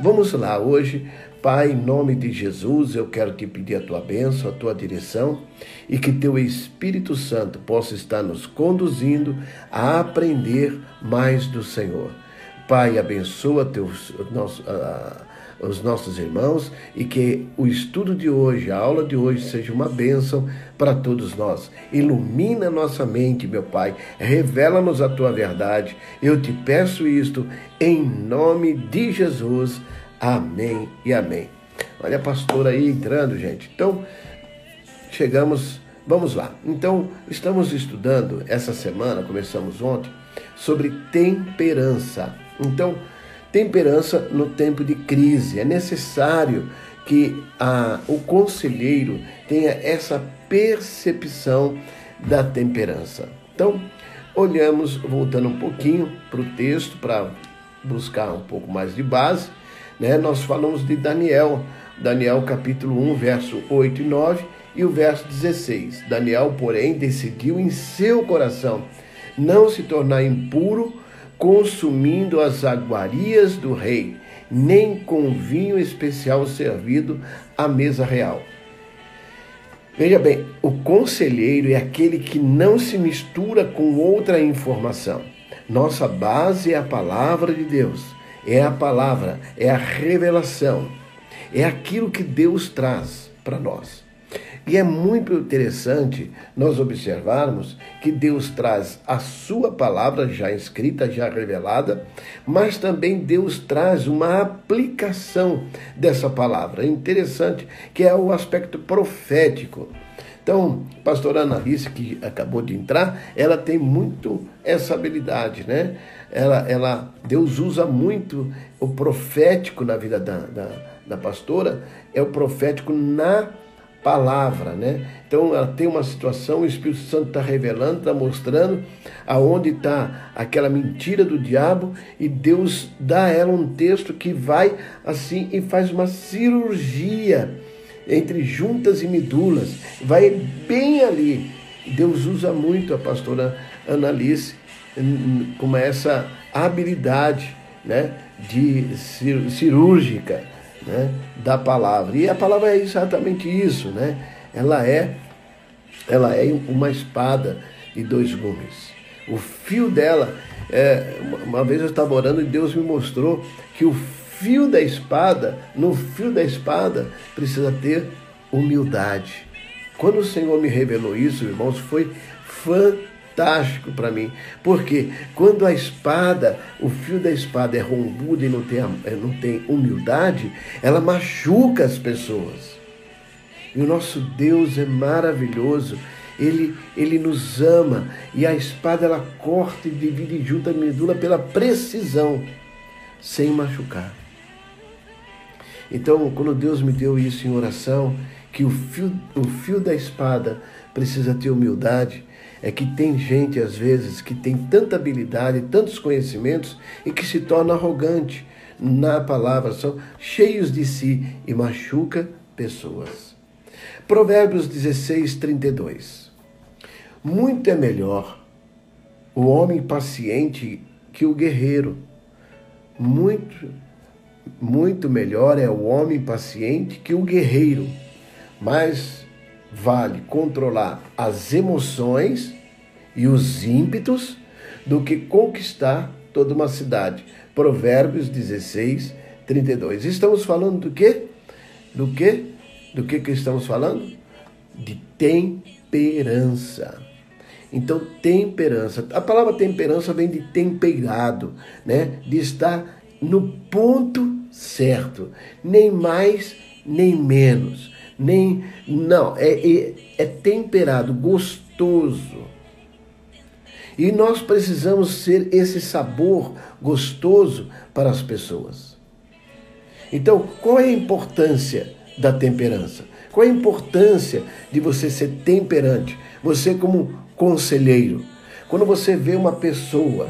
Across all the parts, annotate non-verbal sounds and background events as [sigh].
Vamos lá, hoje, Pai, em nome de Jesus, eu quero te pedir a tua bênção, a tua direção e que teu Espírito Santo possa estar nos conduzindo a aprender mais do Senhor. Pai, abençoa teus, nosso, uh, os nossos irmãos e que o estudo de hoje, a aula de hoje, seja uma bênção para todos nós. Ilumina nossa mente, meu Pai, revela-nos a tua verdade. Eu te peço isto em nome de Jesus. Amém e amém. Olha a pastora aí entrando, gente. Então, chegamos, vamos lá. Então, estamos estudando essa semana, começamos ontem, sobre temperança. Então, Temperança no tempo de crise. É necessário que a, o conselheiro tenha essa percepção da temperança. Então, olhamos, voltando um pouquinho para o texto, para buscar um pouco mais de base, né? nós falamos de Daniel, Daniel capítulo 1, verso 8 e 9 e o verso 16. Daniel, porém, decidiu em seu coração não se tornar impuro consumindo as aguarias do rei, nem com vinho especial servido à mesa real. Veja bem, o conselheiro é aquele que não se mistura com outra informação. Nossa base é a palavra de Deus, é a palavra, é a revelação, é aquilo que Deus traz para nós. E é muito interessante nós observarmos que Deus traz a sua palavra já escrita, já revelada, mas também Deus traz uma aplicação dessa palavra. É interessante que é o aspecto profético. Então, pastora Analice, que acabou de entrar, ela tem muito essa habilidade, né? Ela, ela, Deus usa muito o profético na vida da, da, da pastora, é o profético na palavra, né? Então ela tem uma situação, o Espírito Santo está revelando, está mostrando aonde está aquela mentira do diabo e Deus dá a ela um texto que vai assim e faz uma cirurgia entre juntas e medulas, vai bem ali. Deus usa muito a pastora Analice com essa habilidade, né, de cirúrgica né, da palavra. E a palavra é exatamente isso, né? Ela é ela é uma espada de dois gumes. O fio dela, é, uma vez eu estava orando e Deus me mostrou que o fio da espada, no fio da espada, precisa ter humildade. Quando o Senhor me revelou isso, irmãos, foi fantástico fantástico para mim. Porque quando a espada, o fio da espada é rombudo e não tem, eh, não tem humildade, ela machuca as pessoas. E o nosso Deus é maravilhoso. Ele, ele nos ama e a espada ela corta e divide junto a medula pela precisão, sem machucar. Então, quando Deus me deu isso em oração, que o fio, o fio da espada precisa ter humildade, é que tem gente, às vezes, que tem tanta habilidade, tantos conhecimentos e que se torna arrogante na palavra, são cheios de si e machuca pessoas. Provérbios 16, 32. Muito é melhor o homem paciente que o guerreiro. Muito, muito melhor é o homem paciente que o guerreiro. Mas vale controlar as emoções e os ímpetos do que conquistar toda uma cidade. Provérbios 16, 32. Estamos falando do quê? Do quê? Do que, que estamos falando? De temperança. Então, temperança. A palavra temperança vem de temperado, né? De estar no ponto certo, nem mais nem menos nem. Não, é, é, é temperado, gostoso. E nós precisamos ser esse sabor gostoso para as pessoas. Então, qual é a importância da temperança? Qual é a importância de você ser temperante? Você, como conselheiro, quando você vê uma pessoa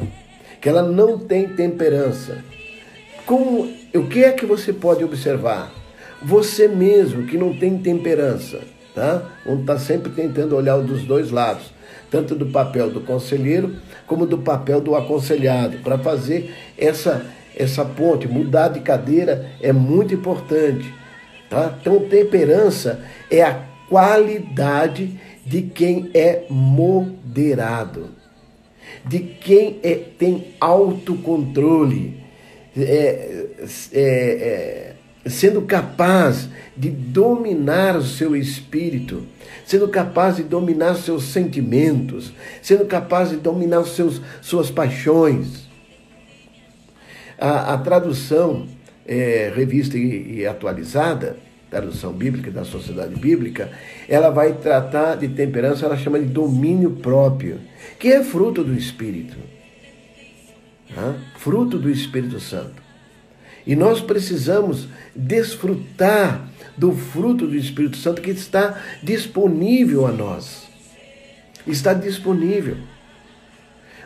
que ela não tem temperança, como, o que é que você pode observar? Você mesmo que não tem temperança, tá? Vamos estar tá sempre tentando olhar dos dois lados, tanto do papel do conselheiro como do papel do aconselhado, para fazer essa essa ponte, mudar de cadeira é muito importante. Tá? Então, temperança é a qualidade de quem é moderado, de quem é, tem autocontrole, é, é, é, sendo capaz de dominar o seu espírito, sendo capaz de dominar seus sentimentos, sendo capaz de dominar seus, suas paixões. A, a tradução é, revista e, e atualizada, tradução bíblica da sociedade bíblica, ela vai tratar de temperança, ela chama de domínio próprio, que é fruto do Espírito. Né? Fruto do Espírito Santo. E nós precisamos desfrutar do fruto do Espírito Santo que está disponível a nós. Está disponível.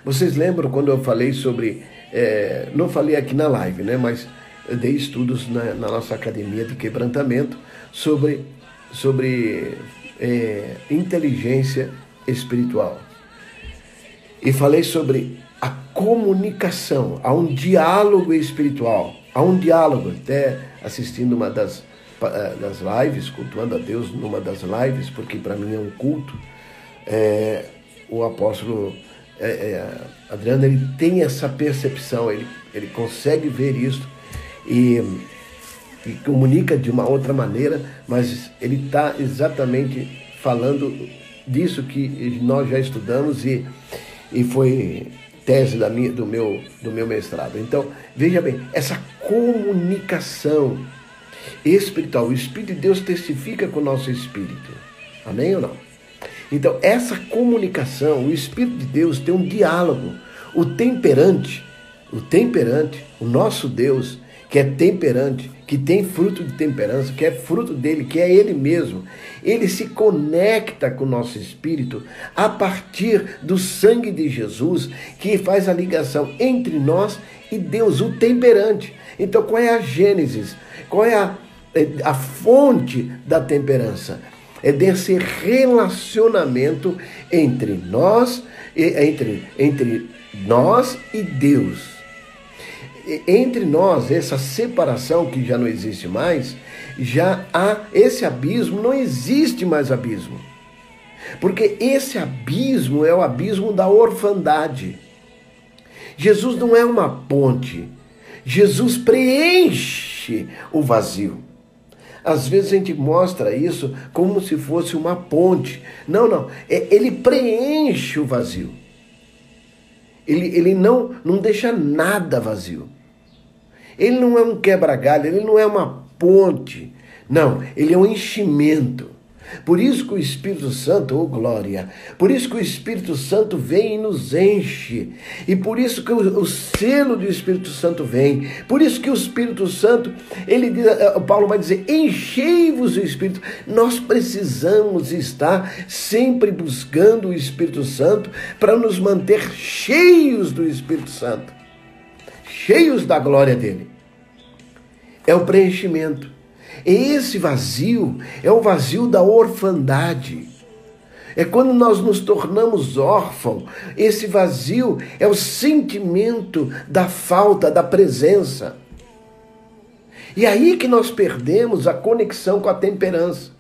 Vocês lembram quando eu falei sobre. É, não falei aqui na live, né? Mas eu dei estudos na, na nossa academia de quebrantamento sobre, sobre é, inteligência espiritual. E falei sobre a comunicação, há um diálogo espiritual, há um diálogo, até assistindo uma das, eh, das lives, cultuando a Deus numa das lives, porque para mim é um culto, é, o apóstolo é, é, Adriano ele tem essa percepção, ele, ele consegue ver isso e, e comunica de uma outra maneira, mas ele está exatamente falando disso que nós já estudamos e, e foi tese da minha, do, meu, do meu mestrado. Então, veja bem, essa comunicação espiritual, o Espírito de Deus testifica com o nosso espírito. Amém ou não? Então, essa comunicação, o Espírito de Deus tem um diálogo. O temperante, o temperante, o nosso Deus, que é temperante, que tem fruto de temperança, que é fruto dele, que é ele mesmo, ele se conecta com o nosso espírito a partir do sangue de Jesus, que faz a ligação entre nós e Deus, o temperante. Então, qual é a gênesis? Qual é a, é, a fonte da temperança? É desse relacionamento entre nós, entre, entre nós e Deus entre nós, essa separação que já não existe mais, já há esse abismo, não existe mais abismo. Porque esse abismo é o abismo da orfandade. Jesus não é uma ponte. Jesus preenche o vazio. Às vezes a gente mostra isso como se fosse uma ponte. Não, não. É, ele preenche o vazio. Ele, ele não, não deixa nada vazio. Ele não é um quebra-galho, ele não é uma ponte. Não, ele é um enchimento. Por isso que o Espírito Santo, oh glória, por isso que o Espírito Santo vem e nos enche. E por isso que o, o selo do Espírito Santo vem. Por isso que o Espírito Santo, ele diz, eh, Paulo vai dizer: enchei-vos do Espírito. Nós precisamos estar sempre buscando o Espírito Santo para nos manter cheios do Espírito Santo cheios da glória dele. É o preenchimento. E esse vazio é o vazio da orfandade. É quando nós nos tornamos órfãos. Esse vazio é o sentimento da falta, da presença. E aí que nós perdemos a conexão com a temperança.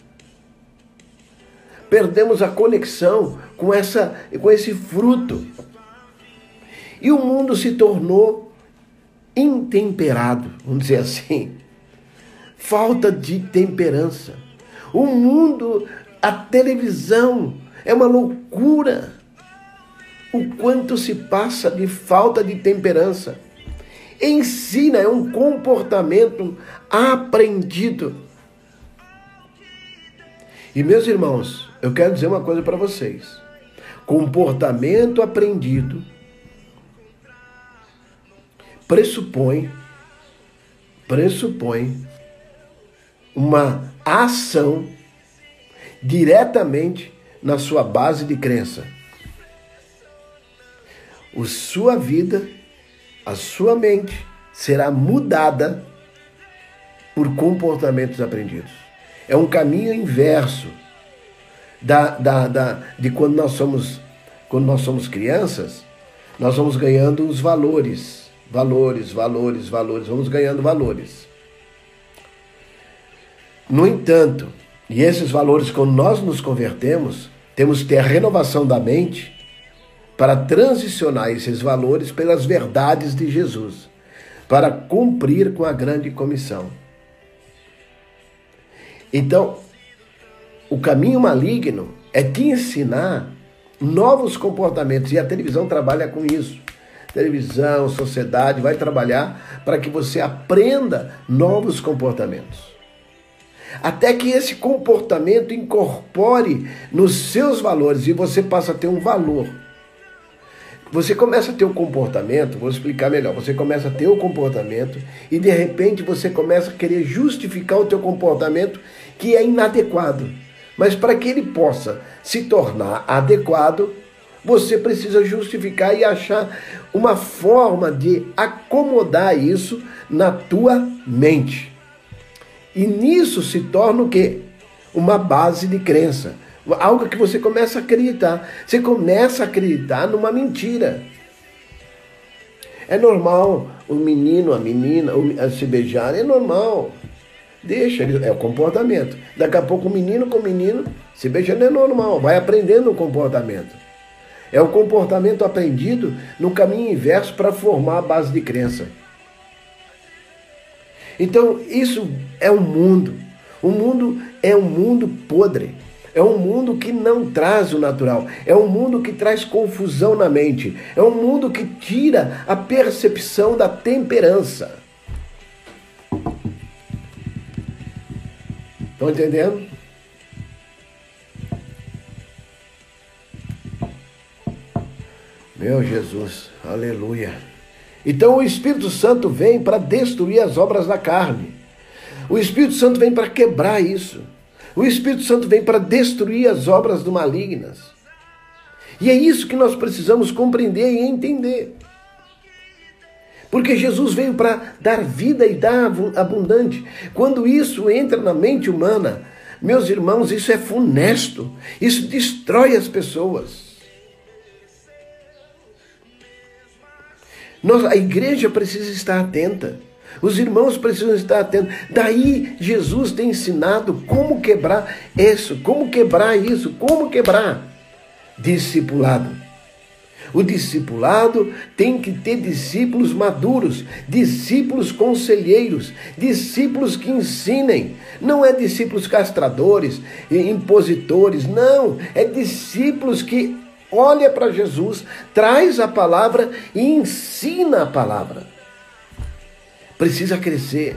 Perdemos a conexão com, essa, com esse fruto. E o mundo se tornou intemperado, vamos dizer assim. Falta de temperança. O mundo, a televisão, é uma loucura. O quanto se passa de falta de temperança. Ensina, é um comportamento aprendido. E meus irmãos, eu quero dizer uma coisa para vocês. Comportamento aprendido pressupõe pressupõe uma ação diretamente na sua base de crença. O sua vida, a sua mente será mudada por comportamentos aprendidos. É um caminho inverso da, da, da, de quando nós somos quando nós somos crianças, nós vamos ganhando os valores valores, valores, valores, vamos ganhando valores. No entanto, e esses valores, quando nós nos convertemos, temos que ter a renovação da mente para transicionar esses valores pelas verdades de Jesus, para cumprir com a grande comissão. Então, o caminho maligno é te ensinar novos comportamentos e a televisão trabalha com isso. Televisão, sociedade vai trabalhar para que você aprenda novos comportamentos até que esse comportamento incorpore nos seus valores e você passa a ter um valor. Você começa a ter um comportamento, vou explicar melhor. Você começa a ter o um comportamento e de repente você começa a querer justificar o teu comportamento que é inadequado. Mas para que ele possa se tornar adequado, você precisa justificar e achar uma forma de acomodar isso na tua mente. E nisso se torna o quê? Uma base de crença. Algo que você começa a acreditar. Você começa a acreditar numa mentira. É normal o menino, a menina se beijarem, é normal. Deixa, é o comportamento. Daqui a pouco o menino com o menino se beijando é normal, vai aprendendo o comportamento. É o comportamento aprendido no caminho inverso para formar a base de crença. Então, isso é um mundo. O mundo é um mundo podre. É um mundo que não traz o natural. É um mundo que traz confusão na mente. É um mundo que tira a percepção da temperança. Estão entendendo? Meu Jesus, aleluia. Então o Espírito Santo vem para destruir as obras da carne. O Espírito Santo vem para quebrar isso. O Espírito Santo vem para destruir as obras do malignas. E é isso que nós precisamos compreender e entender. Porque Jesus veio para dar vida e dar abundante. Quando isso entra na mente humana, meus irmãos, isso é funesto. Isso destrói as pessoas. Nós, a igreja precisa estar atenta. Os irmãos precisam estar atentos. Daí Jesus tem ensinado como quebrar isso, como quebrar isso, como quebrar discipulado. O discipulado tem que ter discípulos maduros, discípulos conselheiros, discípulos que ensinem. Não é discípulos castradores, impositores, não. É discípulos que olha para Jesus, traz a palavra e ensina a palavra. Precisa crescer.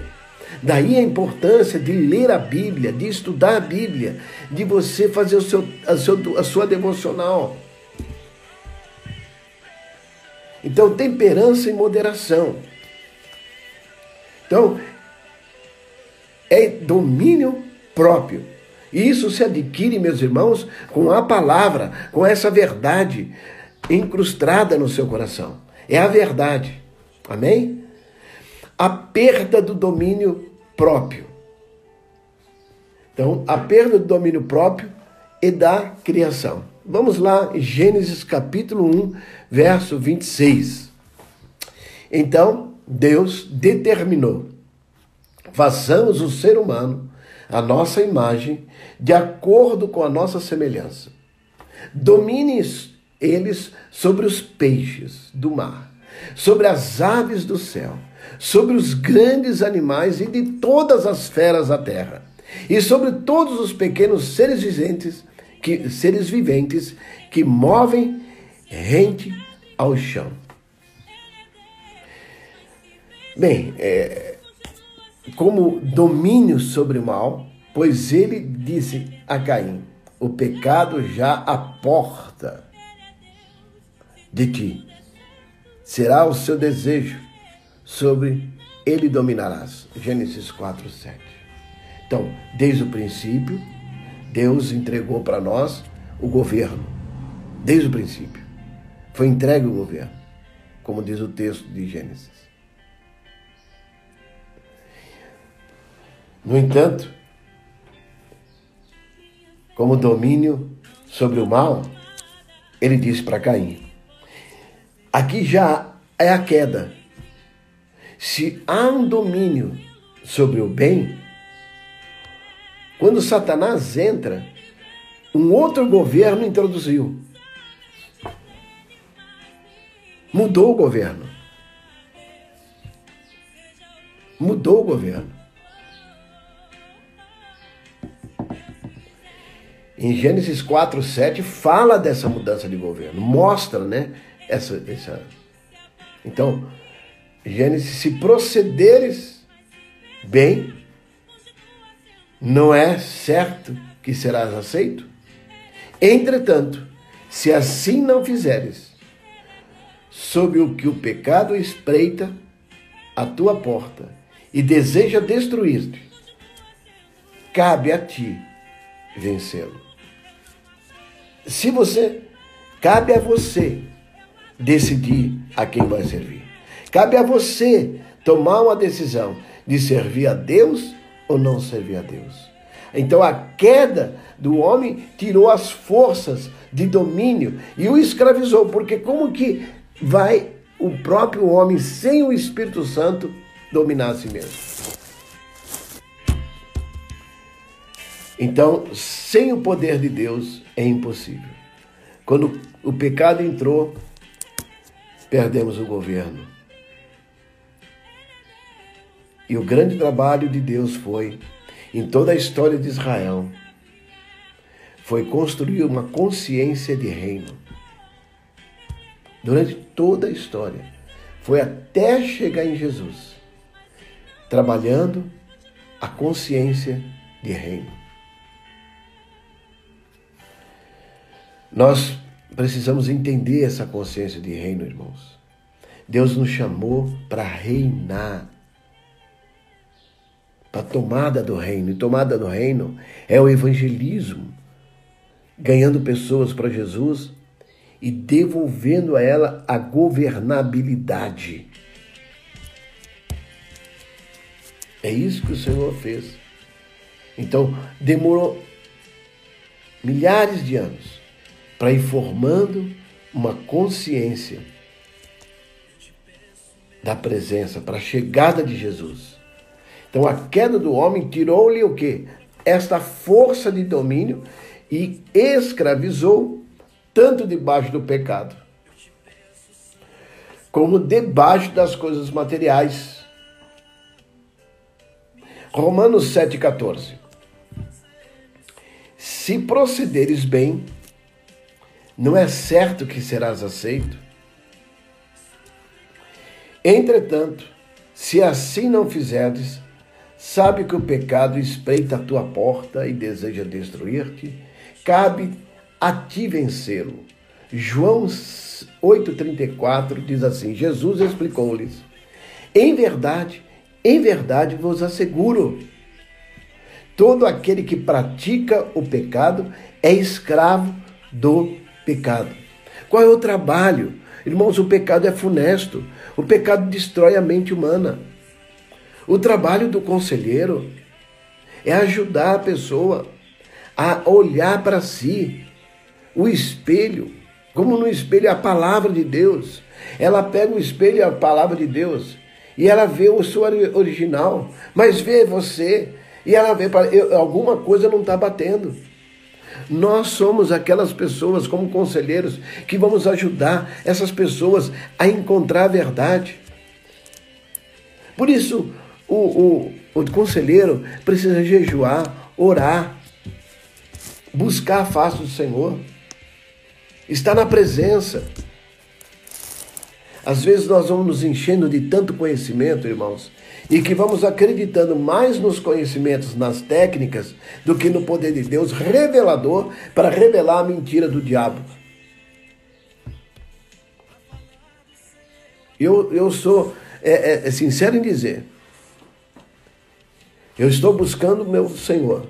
Daí a importância de ler a Bíblia, de estudar a Bíblia, de você fazer o seu, a, seu, a sua devocional. Então, temperança e moderação. Então, é domínio próprio. Isso se adquire, meus irmãos, com a palavra, com essa verdade incrustada no seu coração. É a verdade. Amém? A perda do domínio próprio. Então, a perda do domínio próprio e da criação. Vamos lá, Gênesis capítulo 1, verso 26. Então, Deus determinou: façamos o ser humano a nossa imagem, de acordo com a nossa semelhança. Domine eles sobre os peixes do mar, sobre as aves do céu, sobre os grandes animais e de todas as feras da terra, e sobre todos os pequenos seres viventes que, seres viventes que movem rente ao chão. Bem, é, como domínio sobre o mal, pois ele disse a Caim: O pecado já à porta de ti. Será o seu desejo, sobre ele dominarás. Gênesis 4, 7. Então, desde o princípio, Deus entregou para nós o governo. Desde o princípio. Foi entregue o governo, como diz o texto de Gênesis. No entanto, como domínio sobre o mal, ele disse para Caim: aqui já é a queda. Se há um domínio sobre o bem, quando Satanás entra, um outro governo introduziu. Mudou o governo. Mudou o governo. Em Gênesis 4, 7, fala dessa mudança de governo, mostra, né? Essa, essa... Então, Gênesis, se procederes bem, não é certo que serás aceito? Entretanto, se assim não fizeres, sob o que o pecado espreita a tua porta e deseja destruir-te, cabe a ti vencê-lo. Se você, cabe a você decidir a quem vai servir. Cabe a você tomar uma decisão de servir a Deus ou não servir a Deus. Então a queda do homem tirou as forças de domínio e o escravizou, porque como que vai o próprio homem sem o Espírito Santo dominar a si mesmo? Então, sem o poder de Deus é impossível. Quando o pecado entrou, perdemos o governo. E o grande trabalho de Deus foi, em toda a história de Israel, foi construir uma consciência de reino. Durante toda a história, foi até chegar em Jesus, trabalhando a consciência de reino. Nós precisamos entender essa consciência de reino, irmãos. Deus nos chamou para reinar para a tomada do reino. E tomada do reino é o evangelismo, ganhando pessoas para Jesus e devolvendo a ela a governabilidade. É isso que o Senhor fez. Então, demorou milhares de anos para ir formando uma consciência da presença, para a chegada de Jesus. Então a queda do homem tirou-lhe o quê? Esta força de domínio e escravizou tanto debaixo do pecado como debaixo das coisas materiais. Romanos 7,14. Se procederes bem, não é certo que serás aceito. Entretanto, se assim não fizerdes, Sabe que o pecado espreita a tua porta e deseja destruir-te? Cabe a ti vencê-lo. João 8,34 diz assim: Jesus explicou-lhes: Em verdade, em verdade vos asseguro, todo aquele que pratica o pecado é escravo do pecado. Qual é o trabalho? Irmãos, o pecado é funesto. O pecado destrói a mente humana. O trabalho do conselheiro é ajudar a pessoa a olhar para si, o espelho, como no espelho a palavra de Deus. Ela pega o espelho e a palavra de Deus e ela vê o seu original, mas vê você e ela vê alguma coisa não está batendo. Nós somos aquelas pessoas, como conselheiros, que vamos ajudar essas pessoas a encontrar a verdade. Por isso, o, o, o conselheiro precisa jejuar, orar, buscar a face do Senhor, estar na presença. Às vezes nós vamos nos enchendo de tanto conhecimento, irmãos, e que vamos acreditando mais nos conhecimentos, nas técnicas, do que no poder de Deus revelador para revelar a mentira do diabo. Eu, eu sou é, é, é sincero em dizer eu estou buscando meu Senhor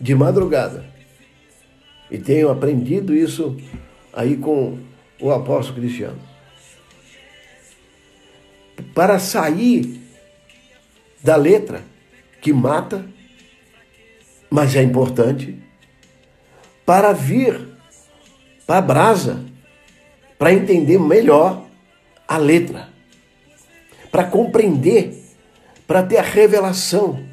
de madrugada. E tenho aprendido isso aí com o apóstolo Cristiano. Para sair da letra que mata, mas é importante, para vir para a brasa, para entender melhor a letra. para compreender, para ter a revelação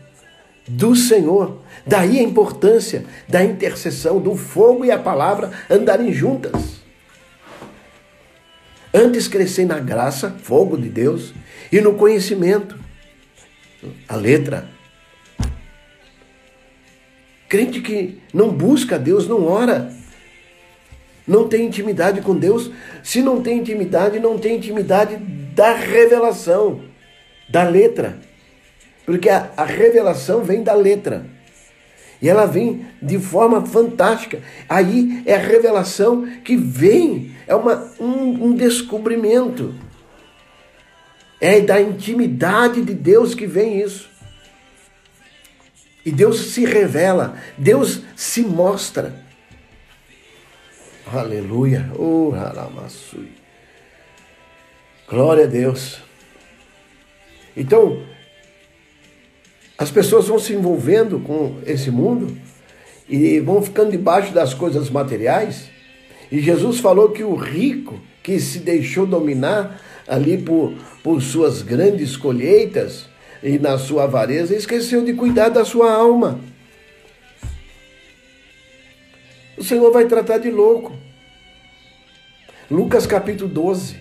do Senhor. Daí a importância da intercessão, do fogo e a palavra andarem juntas. Antes crescer na graça, fogo de Deus, e no conhecimento, a letra. Crente que não busca Deus, não ora, não tem intimidade com Deus. Se não tem intimidade, não tem intimidade da revelação, da letra. Porque a, a revelação vem da letra. E ela vem de forma fantástica. Aí é a revelação que vem, é uma, um, um descobrimento. É da intimidade de Deus que vem isso. E Deus se revela, Deus se mostra. Aleluia. Oh. Glória a Deus. Então, as pessoas vão se envolvendo com esse mundo e vão ficando debaixo das coisas materiais. E Jesus falou que o rico que se deixou dominar ali por, por suas grandes colheitas e na sua avareza, esqueceu de cuidar da sua alma. O Senhor vai tratar de louco. Lucas capítulo 12,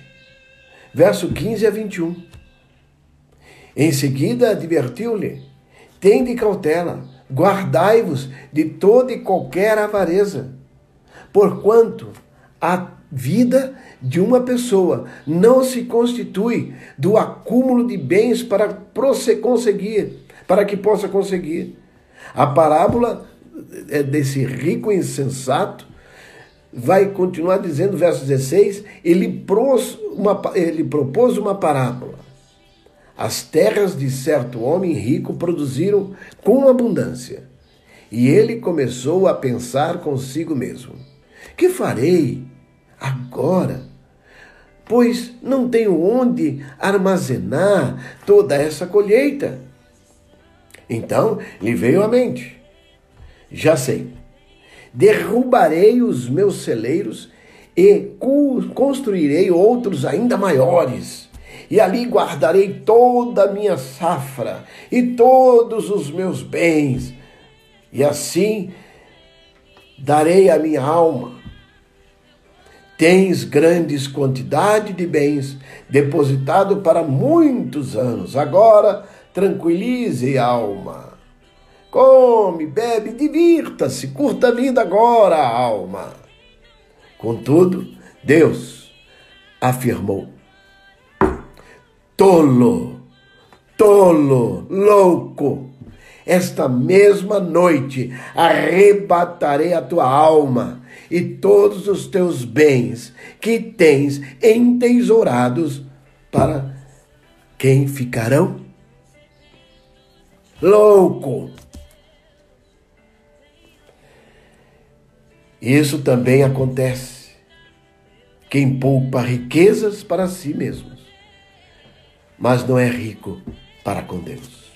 verso 15 a 21. Em seguida advertiu-lhe Tende cautela, guardai-vos de toda e qualquer avareza, porquanto a vida de uma pessoa não se constitui do acúmulo de bens para conseguir, para que possa conseguir. A parábola é desse rico insensato vai continuar dizendo, verso 16, ele, uma, ele propôs uma parábola as terras de certo homem rico produziram com abundância. E ele começou a pensar consigo mesmo: Que farei agora? Pois não tenho onde armazenar toda essa colheita. Então lhe veio à mente: Já sei, derrubarei os meus celeiros e construirei outros ainda maiores e ali guardarei toda a minha safra e todos os meus bens, e assim darei a minha alma. Tens grandes quantidade de bens depositado para muitos anos. Agora tranquilize a alma. Come, bebe, divirta-se, curta a vida agora, alma. Contudo, Deus afirmou: tolo, tolo, louco. Esta mesma noite arrebatarei a tua alma e todos os teus bens que tens entesourados para quem ficarão? Louco. Isso também acontece. Quem poupa riquezas para si mesmo mas não é rico para com Deus.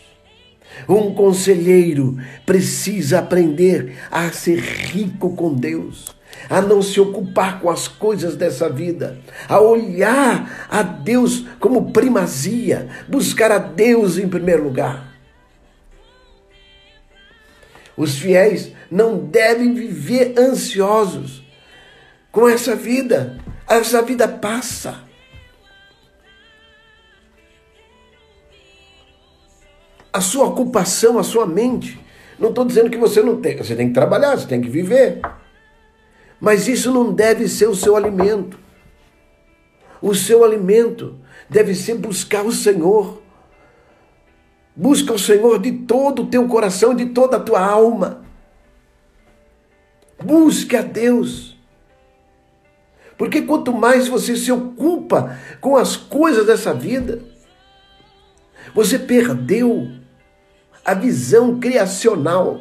Um conselheiro precisa aprender a ser rico com Deus, a não se ocupar com as coisas dessa vida, a olhar a Deus como primazia, buscar a Deus em primeiro lugar. Os fiéis não devem viver ansiosos com essa vida. Essa vida passa. A sua ocupação, a sua mente. Não estou dizendo que você não tem, você tem que trabalhar, você tem que viver. Mas isso não deve ser o seu alimento. O seu alimento deve ser buscar o Senhor. Busca o Senhor de todo o teu coração, de toda a tua alma. Busque a Deus. Porque quanto mais você se ocupa com as coisas dessa vida, você perdeu a visão criacional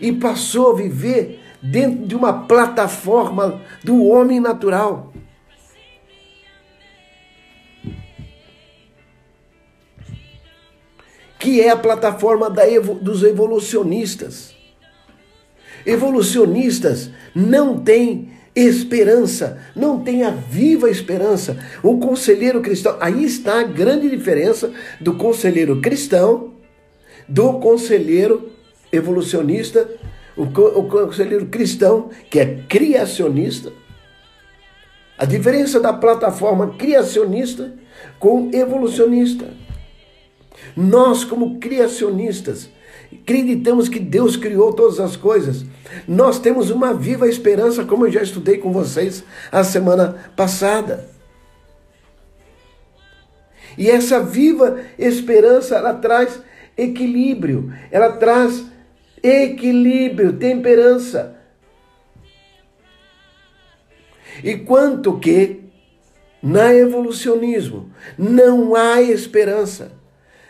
e passou a viver dentro de uma plataforma do homem natural. Que é a plataforma evo, dos evolucionistas. Evolucionistas não têm esperança, não tem a viva esperança. O conselheiro cristão, aí está a grande diferença do conselheiro cristão, do conselheiro evolucionista, o, conselheiro cristão, que é criacionista. A diferença da plataforma criacionista com evolucionista. Nós, como criacionistas, acreditamos que Deus criou todas as coisas. Nós temos uma viva esperança, como eu já estudei com vocês a semana passada. E essa viva esperança, ela traz equilíbrio, ela traz equilíbrio, temperança. E quanto que na evolucionismo não há esperança.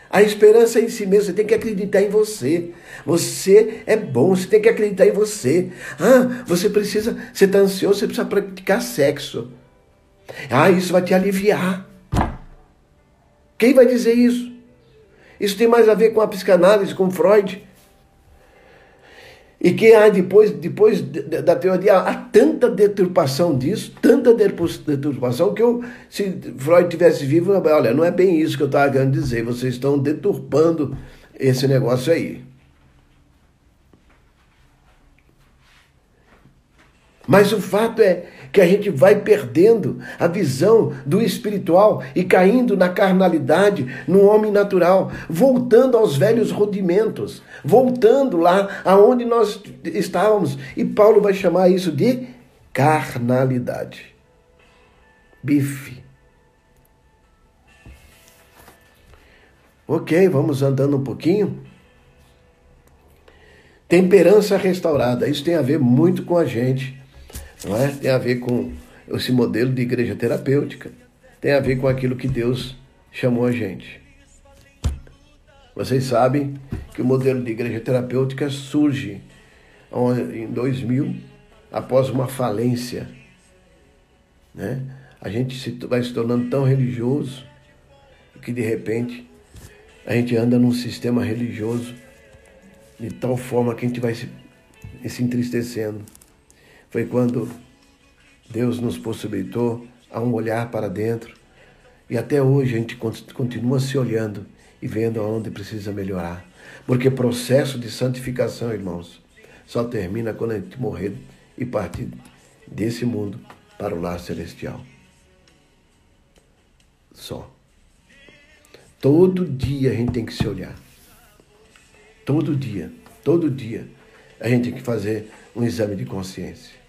A esperança é em si mesmo, você tem que acreditar em você. Você é bom, você tem que acreditar em você. Ah, você precisa, você está ansioso, você precisa praticar sexo. Ah, isso vai te aliviar. Quem vai dizer isso? Isso tem mais a ver com a psicanálise, com Freud. E que há depois, depois da teoria, há tanta deturpação disso, tanta deturpação, que eu, se Freud tivesse vivo, olha, não é bem isso que eu estava querendo dizer, vocês estão deturpando esse negócio aí. Mas o fato é que a gente vai perdendo a visão do espiritual e caindo na carnalidade, no homem natural, voltando aos velhos rudimentos, voltando lá aonde nós estávamos. E Paulo vai chamar isso de carnalidade. Bife. Ok, vamos andando um pouquinho. Temperança restaurada. Isso tem a ver muito com a gente não é? Tem a ver com esse modelo de igreja terapêutica, tem a ver com aquilo que Deus chamou a gente. Vocês sabem que o modelo de igreja terapêutica surge em 2000, após uma falência. Né? A gente vai se tornando tão religioso que de repente a gente anda num sistema religioso de tal forma que a gente vai se, se entristecendo foi quando Deus nos possibilitou a um olhar para dentro. E até hoje a gente continua se olhando e vendo aonde precisa melhorar. Porque processo de santificação, irmãos, só termina quando a gente morrer e partir desse mundo para o lar celestial. Só. Todo dia a gente tem que se olhar. Todo dia, todo dia a gente tem que fazer um exame de consciência.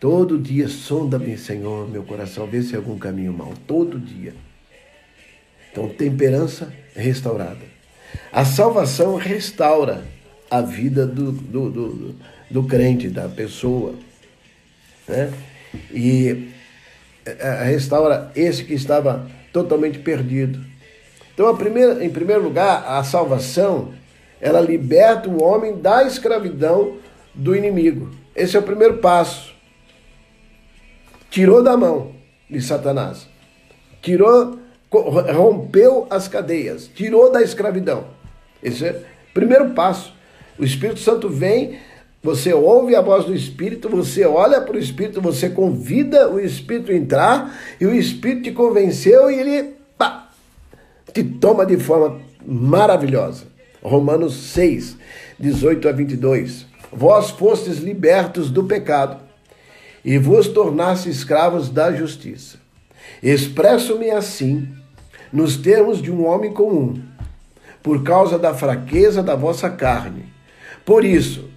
Todo dia sonda-me, Senhor, meu coração, vê se há algum caminho mau. Todo dia. Então, temperança restaurada. A salvação restaura a vida do, do, do, do crente, da pessoa. Né? E eh, eh, restaura esse que estava totalmente perdido. Então, primeira, em primeiro lugar, a salvação, ela liberta o homem da escravidão do inimigo. Esse é o primeiro passo tirou da mão de Satanás, tirou, rompeu as cadeias, tirou da escravidão. Esse é o primeiro passo. O Espírito Santo vem, você ouve a voz do Espírito, você olha para o Espírito, você convida o Espírito a entrar, e o Espírito te convenceu e ele pá, te toma de forma maravilhosa. Romanos 6, 18 a 22. Vós fostes libertos do pecado e vos tornasse escravos da justiça. Expresso-me assim, nos termos de um homem comum, por causa da fraqueza da vossa carne. Por isso,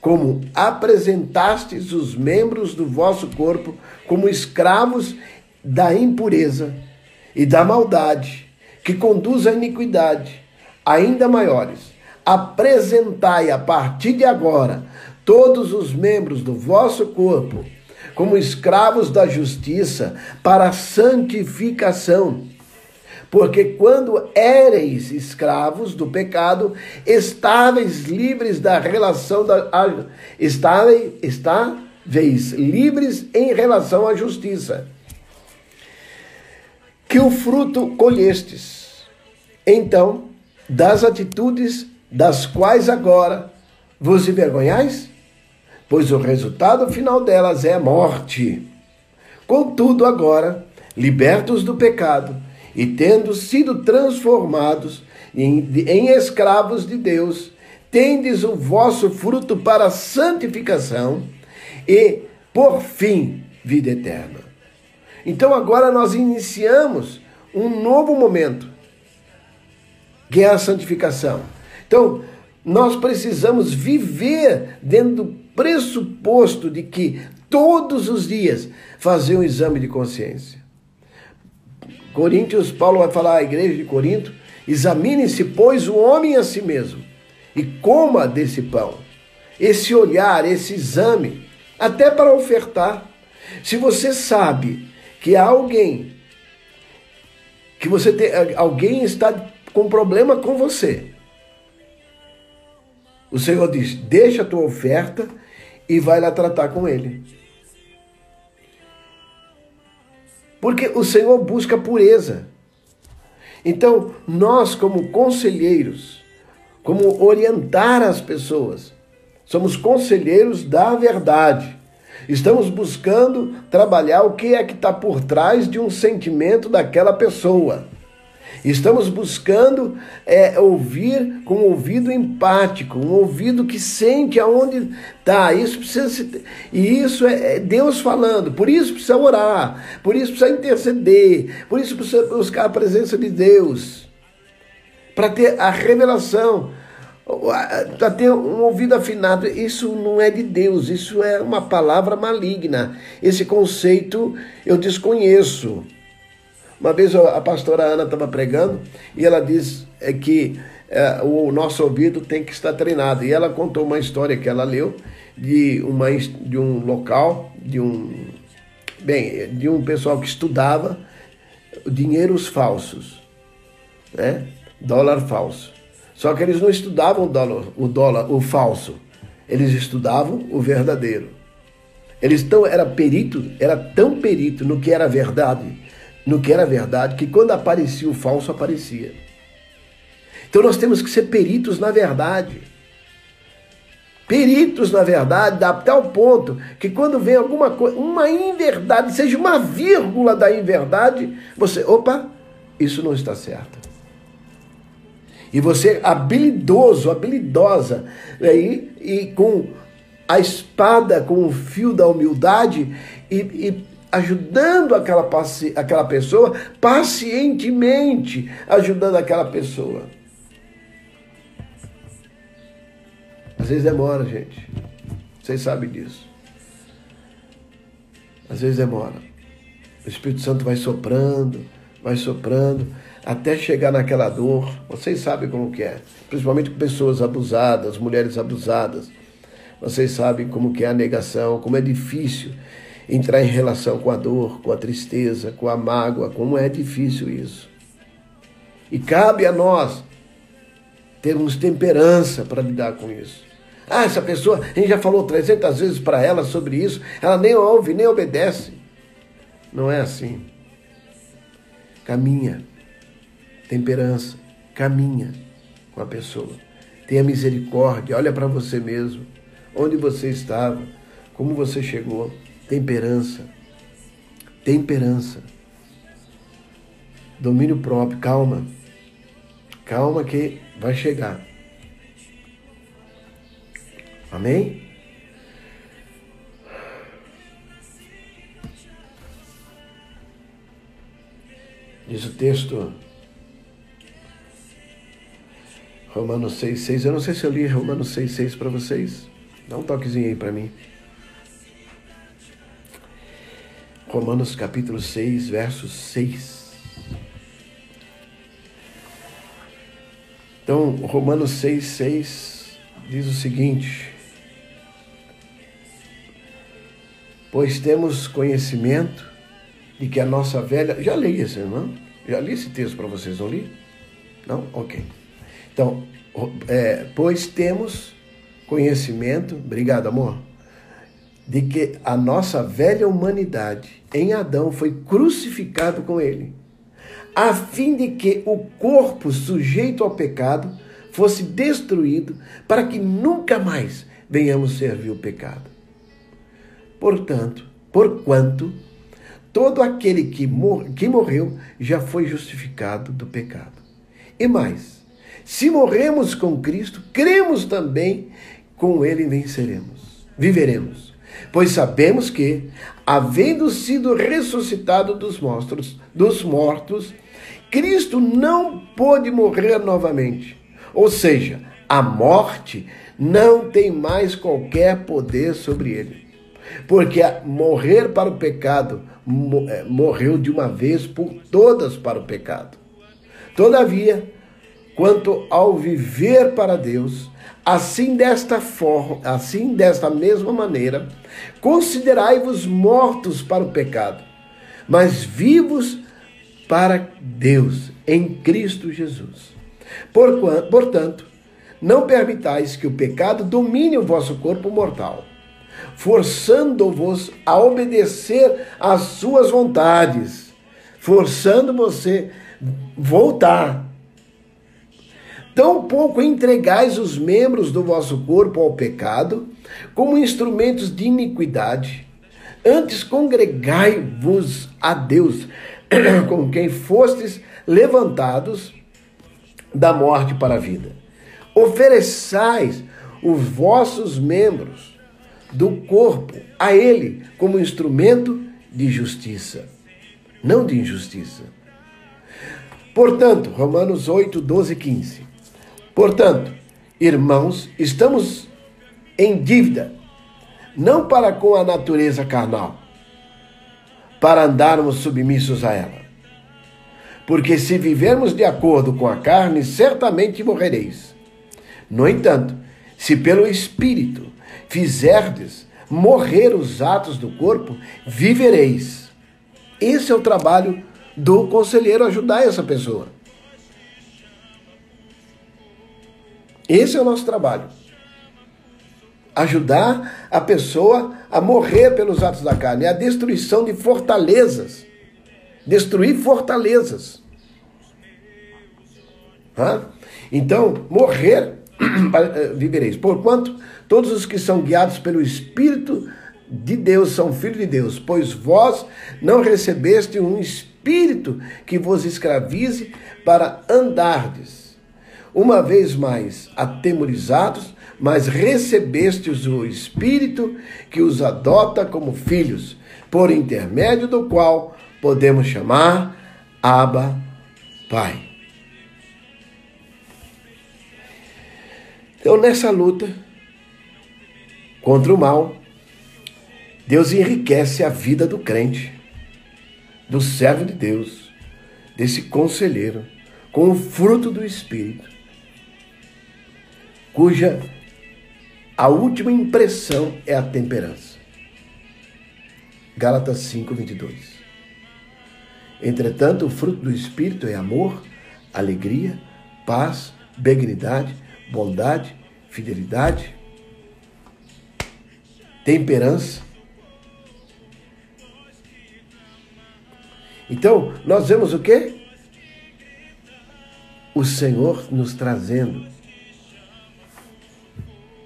como apresentastes os membros do vosso corpo como escravos da impureza e da maldade, que conduz à iniquidade, ainda maiores, apresentai a partir de agora todos os membros do vosso corpo como escravos da justiça para a santificação. Porque quando éreis escravos do pecado, estáveis livres da relação da estáveis, estáveis livres em relação à justiça. Que o fruto colhestes. Então, das atitudes das quais agora vos envergonhais? Pois o resultado final delas é a morte. Contudo, agora, libertos do pecado e tendo sido transformados em, em escravos de Deus, tendes o vosso fruto para santificação e, por fim, vida eterna. Então agora nós iniciamos um novo momento, que é a santificação. Então, nós precisamos viver dentro do pressuposto de que todos os dias fazer um exame de consciência. Coríntios, Paulo vai falar à igreja de Corinto: examine-se, pois, o homem a si mesmo e coma desse pão. Esse olhar, esse exame, até para ofertar. Se você sabe que há alguém que você tem, alguém está com problema com você, o Senhor diz: deixa a tua oferta e vai lá tratar com ele. Porque o Senhor busca pureza. Então, nós, como conselheiros, como orientar as pessoas, somos conselheiros da verdade. Estamos buscando trabalhar o que é que está por trás de um sentimento daquela pessoa. Estamos buscando é, ouvir com um ouvido empático, um ouvido que sente aonde está. Isso precisa se, e isso é, é Deus falando. Por isso precisa orar, por isso precisa interceder, por isso precisa buscar a presença de Deus para ter a revelação para ter um ouvido afinado. Isso não é de Deus, isso é uma palavra maligna. Esse conceito eu desconheço. Uma vez a pastora Ana estava pregando e ela diz é que é, o nosso ouvido tem que estar treinado. E ela contou uma história que ela leu de, uma, de um local, de um, bem, de um pessoal que estudava dinheiros falsos, né? dólar falso. Só que eles não estudavam o dólar, o dólar, o falso. Eles estudavam o verdadeiro. Eles tão, era perito, era tão perito no que era verdade no que era verdade, que quando aparecia o falso, aparecia. Então nós temos que ser peritos na verdade. Peritos na verdade, até o ponto que quando vem alguma coisa, uma inverdade, seja uma vírgula da inverdade, você, opa, isso não está certo. E você, habilidoso, habilidosa, aí, e com a espada, com o fio da humildade, e, e ajudando aquela, aquela pessoa, pacientemente ajudando aquela pessoa. Às vezes demora, gente. Vocês sabem disso. Às vezes demora. O Espírito Santo vai soprando, vai soprando, até chegar naquela dor. Vocês sabem como que é. Principalmente com pessoas abusadas, mulheres abusadas. Vocês sabem como que é a negação, como é difícil entrar em relação com a dor, com a tristeza, com a mágoa, como é difícil isso. E cabe a nós termos temperança para lidar com isso. Ah, essa pessoa, a gente já falou 300 vezes para ela sobre isso, ela nem ouve, nem obedece. Não é assim. Caminha, temperança, caminha com a pessoa. Tenha misericórdia, olha para você mesmo, onde você estava, como você chegou. Temperança. Temperança. Domínio próprio, calma. Calma que vai chegar. Amém? Diz o texto, Romanos 6, 6. Eu não sei se eu li Romanos 6, 6 para vocês. Dá um toquezinho aí para mim. Romanos capítulo 6, verso 6. Então, Romanos 6, 6 diz o seguinte: Pois temos conhecimento de que a nossa velha. Já li esse, irmão? Já li esse texto para vocês, não li? Não? Ok. Então, é, pois temos conhecimento. Obrigado, amor de que a nossa velha humanidade em Adão foi crucificado com ele, a fim de que o corpo sujeito ao pecado fosse destruído, para que nunca mais venhamos servir o pecado. Portanto, porquanto todo aquele que, mor que morreu já foi justificado do pecado. E mais, se morremos com Cristo, cremos também com ele venceremos, viveremos. Pois sabemos que, havendo sido ressuscitado dos mortos, dos mortos, Cristo não pôde morrer novamente. Ou seja, a morte não tem mais qualquer poder sobre ele. Porque morrer para o pecado eh, morreu de uma vez por todas para o pecado. Todavia, quanto ao viver para Deus, assim desta forma, assim desta mesma maneira, considerai-vos mortos para o pecado, mas vivos para Deus em Cristo Jesus. Portanto, não permitais que o pecado domine o vosso corpo mortal, forçando-vos a obedecer às suas vontades, forçando você voltar. Tampouco entregais os membros do vosso corpo ao pecado como instrumentos de iniquidade. Antes congregai-vos a Deus, [clears throat] com quem fostes levantados da morte para a vida. Ofereçais os vossos membros do corpo a Ele como instrumento de justiça, não de injustiça. Portanto, Romanos 8, 12 15. Portanto, irmãos, estamos em dívida, não para com a natureza carnal, para andarmos submissos a ela. Porque se vivermos de acordo com a carne, certamente morrereis. No entanto, se pelo Espírito fizerdes morrer os atos do corpo, vivereis. Esse é o trabalho do conselheiro ajudar essa pessoa. Esse é o nosso trabalho. Ajudar a pessoa a morrer pelos atos da carne, é a destruição de fortalezas. Destruir fortalezas. Hã? Então, morrer [clears throat] eh, vivereis. Porquanto todos os que são guiados pelo Espírito de Deus são filhos de Deus, pois vós não recebeste um espírito que vos escravize para andardes. Uma vez mais, atemorizados, mas recebestes o espírito que os adota como filhos, por intermédio do qual podemos chamar Abba Pai. Então, nessa luta contra o mal, Deus enriquece a vida do crente, do servo de Deus, desse conselheiro, com o fruto do Espírito, cuja a última impressão é a temperança. Gálatas 5, 22. Entretanto, o fruto do Espírito é amor, alegria, paz, benignidade, bondade, fidelidade, temperança, Então, nós vemos o quê? O Senhor nos trazendo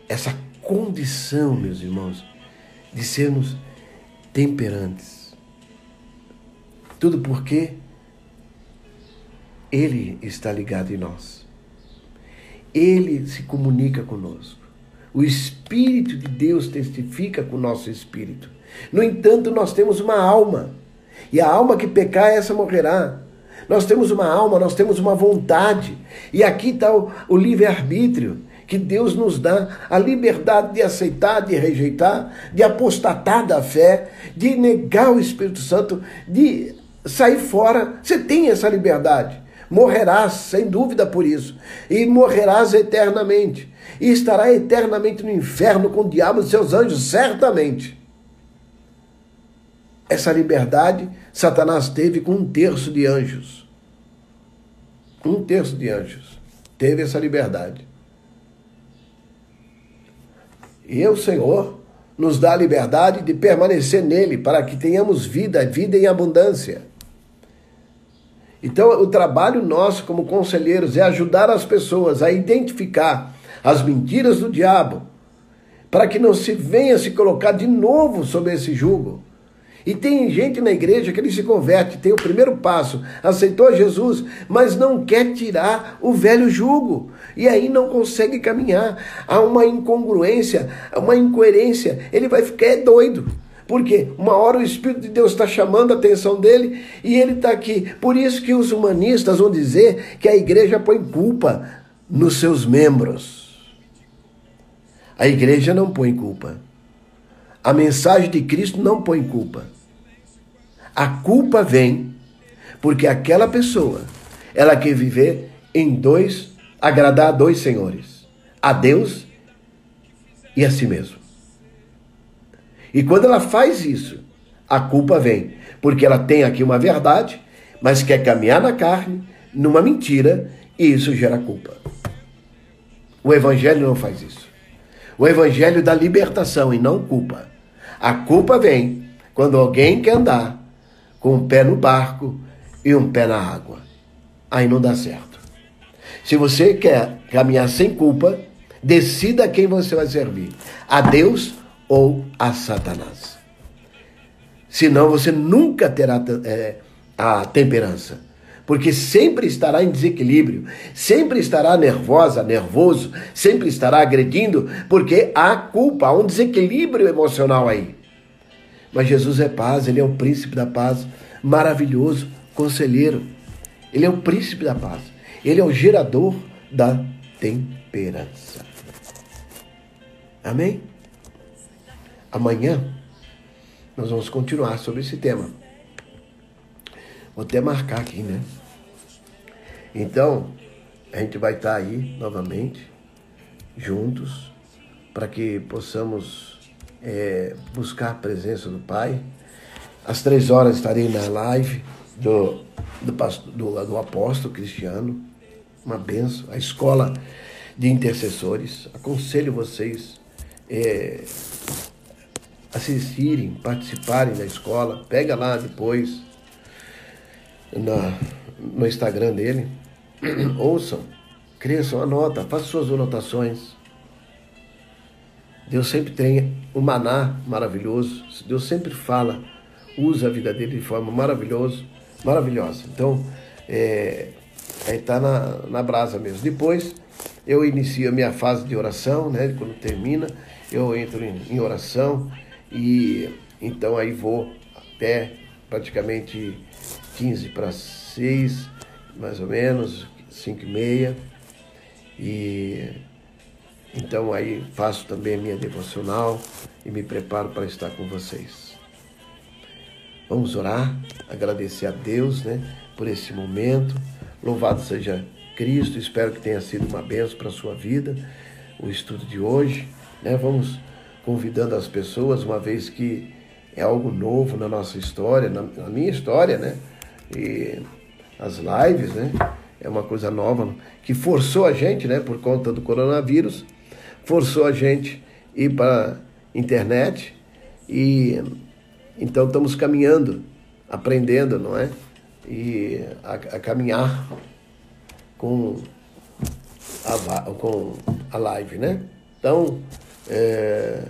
essa condição, meus irmãos, de sermos temperantes. Tudo porque Ele está ligado em nós. Ele se comunica conosco. O Espírito de Deus testifica com o nosso espírito. No entanto, nós temos uma alma. E a alma que pecar, essa morrerá. Nós temos uma alma, nós temos uma vontade. E aqui está o, o livre-arbítrio que Deus nos dá a liberdade de aceitar, de rejeitar, de apostatar da fé, de negar o Espírito Santo, de sair fora. Você tem essa liberdade. Morrerás, sem dúvida por isso, e morrerás eternamente, e estará eternamente no inferno com o diabo e seus anjos, certamente. Essa liberdade Satanás teve com um terço de anjos. Um terço de anjos teve essa liberdade. E o Senhor nos dá a liberdade de permanecer nele para que tenhamos vida, vida em abundância. Então, o trabalho nosso como conselheiros é ajudar as pessoas a identificar as mentiras do diabo para que não se venha se colocar de novo sob esse jugo. E tem gente na igreja que ele se converte, tem o primeiro passo, aceitou Jesus, mas não quer tirar o velho jugo. E aí não consegue caminhar. Há uma incongruência, uma incoerência. Ele vai ficar doido. Porque uma hora o Espírito de Deus está chamando a atenção dele e ele está aqui. Por isso que os humanistas vão dizer que a igreja põe culpa nos seus membros. A igreja não põe culpa. A mensagem de Cristo não põe culpa. A culpa vem porque aquela pessoa, ela quer viver em dois, agradar a dois senhores, a Deus e a si mesmo. E quando ela faz isso, a culpa vem, porque ela tem aqui uma verdade, mas quer caminhar na carne, numa mentira, e isso gera culpa. O evangelho não faz isso. O evangelho dá libertação e não culpa. A culpa vem quando alguém quer andar com um pé no barco e um pé na água. Aí não dá certo. Se você quer caminhar sem culpa, decida quem você vai servir: a Deus ou a Satanás. Senão você nunca terá é, a temperança. Porque sempre estará em desequilíbrio, sempre estará nervosa, nervoso, sempre estará agredindo, porque há culpa, há um desequilíbrio emocional aí. Mas Jesus é paz, ele é o príncipe da paz, maravilhoso, conselheiro. Ele é o príncipe da paz. Ele é o gerador da temperança. Amém? Amanhã nós vamos continuar sobre esse tema. Vou até marcar aqui, né? Então, a gente vai estar aí novamente, juntos, para que possamos é, buscar a presença do Pai. Às três horas estarei na live do, do, do, do apóstolo Cristiano, uma benção, a escola de intercessores. Aconselho vocês é, assistirem, participarem da escola. Pega lá depois na, no Instagram dele. [clears throat] Ouçam, cresçam, anota, façam suas anotações. Deus sempre tem um maná maravilhoso. Deus sempre fala, usa a vida dele de forma maravilhosa, maravilhosa. Então, é, aí está na, na brasa mesmo. Depois, eu inicio a minha fase de oração, né? Quando termina, eu entro em, em oração e então aí vou até praticamente 15 para 6, mais ou menos, 5 e meia. E então aí faço também a minha devocional e me preparo para estar com vocês. Vamos orar, agradecer a Deus, né, por esse momento. Louvado seja Cristo. Espero que tenha sido uma benção para a sua vida o estudo de hoje, né? Vamos convidando as pessoas, uma vez que é algo novo na nossa história, na, na minha história, né? E as lives, né? É uma coisa nova que forçou a gente, né, por conta do coronavírus, forçou a gente ir para internet e então estamos caminhando, aprendendo, não é? E a, a caminhar com a, com a live, né? Então, é,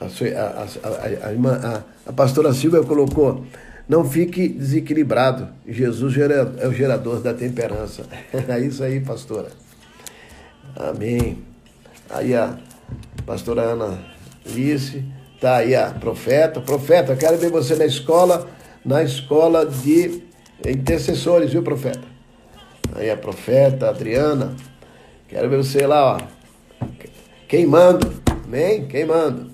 a, a, a, pastora Silvia colocou, não fique desequilibrado, Jesus é o gerador da temperança. [laughs] É isso aí, pastora. Amém. Aí a pastora Ana Lice, tá aí a profeta. Profeta, quero ver você na escola, na escola de intercessores, viu, profeta? Aí a profeta Adriana, quero ver você lá, ó, queimando, amém? Queimando.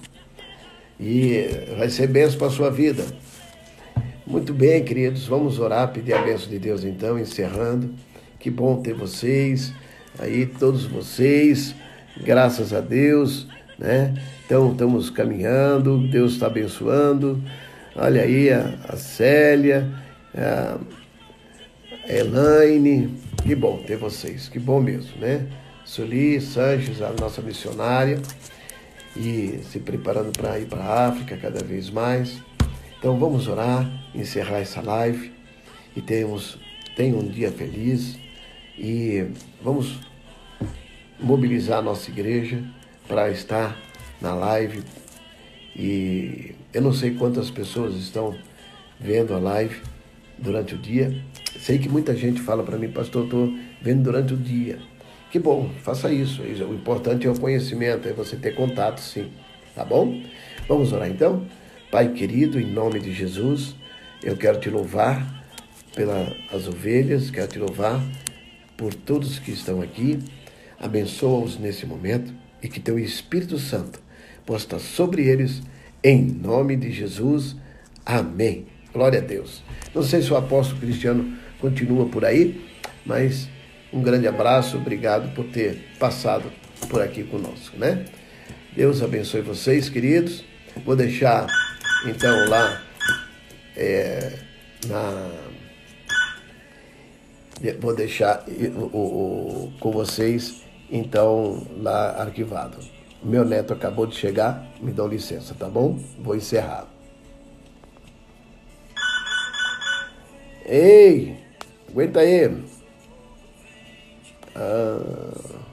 E vai ser benção para a sua vida. Muito bem, queridos, vamos orar, pedir a benção de Deus então, encerrando. Que bom ter vocês, aí todos vocês graças a Deus, né? Então estamos caminhando, Deus está abençoando. Olha aí a, a Célia, a Elaine, que bom ter vocês, que bom mesmo, né? Sueli Sanches, a nossa missionária, e se preparando para ir para a África cada vez mais. Então vamos orar, encerrar essa live e temos, tenha um dia feliz e vamos mobilizar a nossa igreja para estar na live. E eu não sei quantas pessoas estão vendo a live durante o dia. Sei que muita gente fala para mim, pastor, estou vendo durante o dia. Que bom, faça isso. O importante é o conhecimento, é você ter contato, sim. Tá bom? Vamos orar então? Pai querido, em nome de Jesus, eu quero te louvar pelas ovelhas, quero te louvar por todos que estão aqui. Abençoa-os nesse momento e que teu Espírito Santo possa estar sobre eles, em nome de Jesus. Amém. Glória a Deus. Não sei se o apóstolo Cristiano continua por aí, mas um grande abraço, obrigado por ter passado por aqui conosco, né? Deus abençoe vocês, queridos. Vou deixar então lá é, na vou deixar o, o, o, com vocês então lá arquivado. Meu neto acabou de chegar, me dão licença, tá bom? Vou encerrar. Ei, aguenta aí. Ah.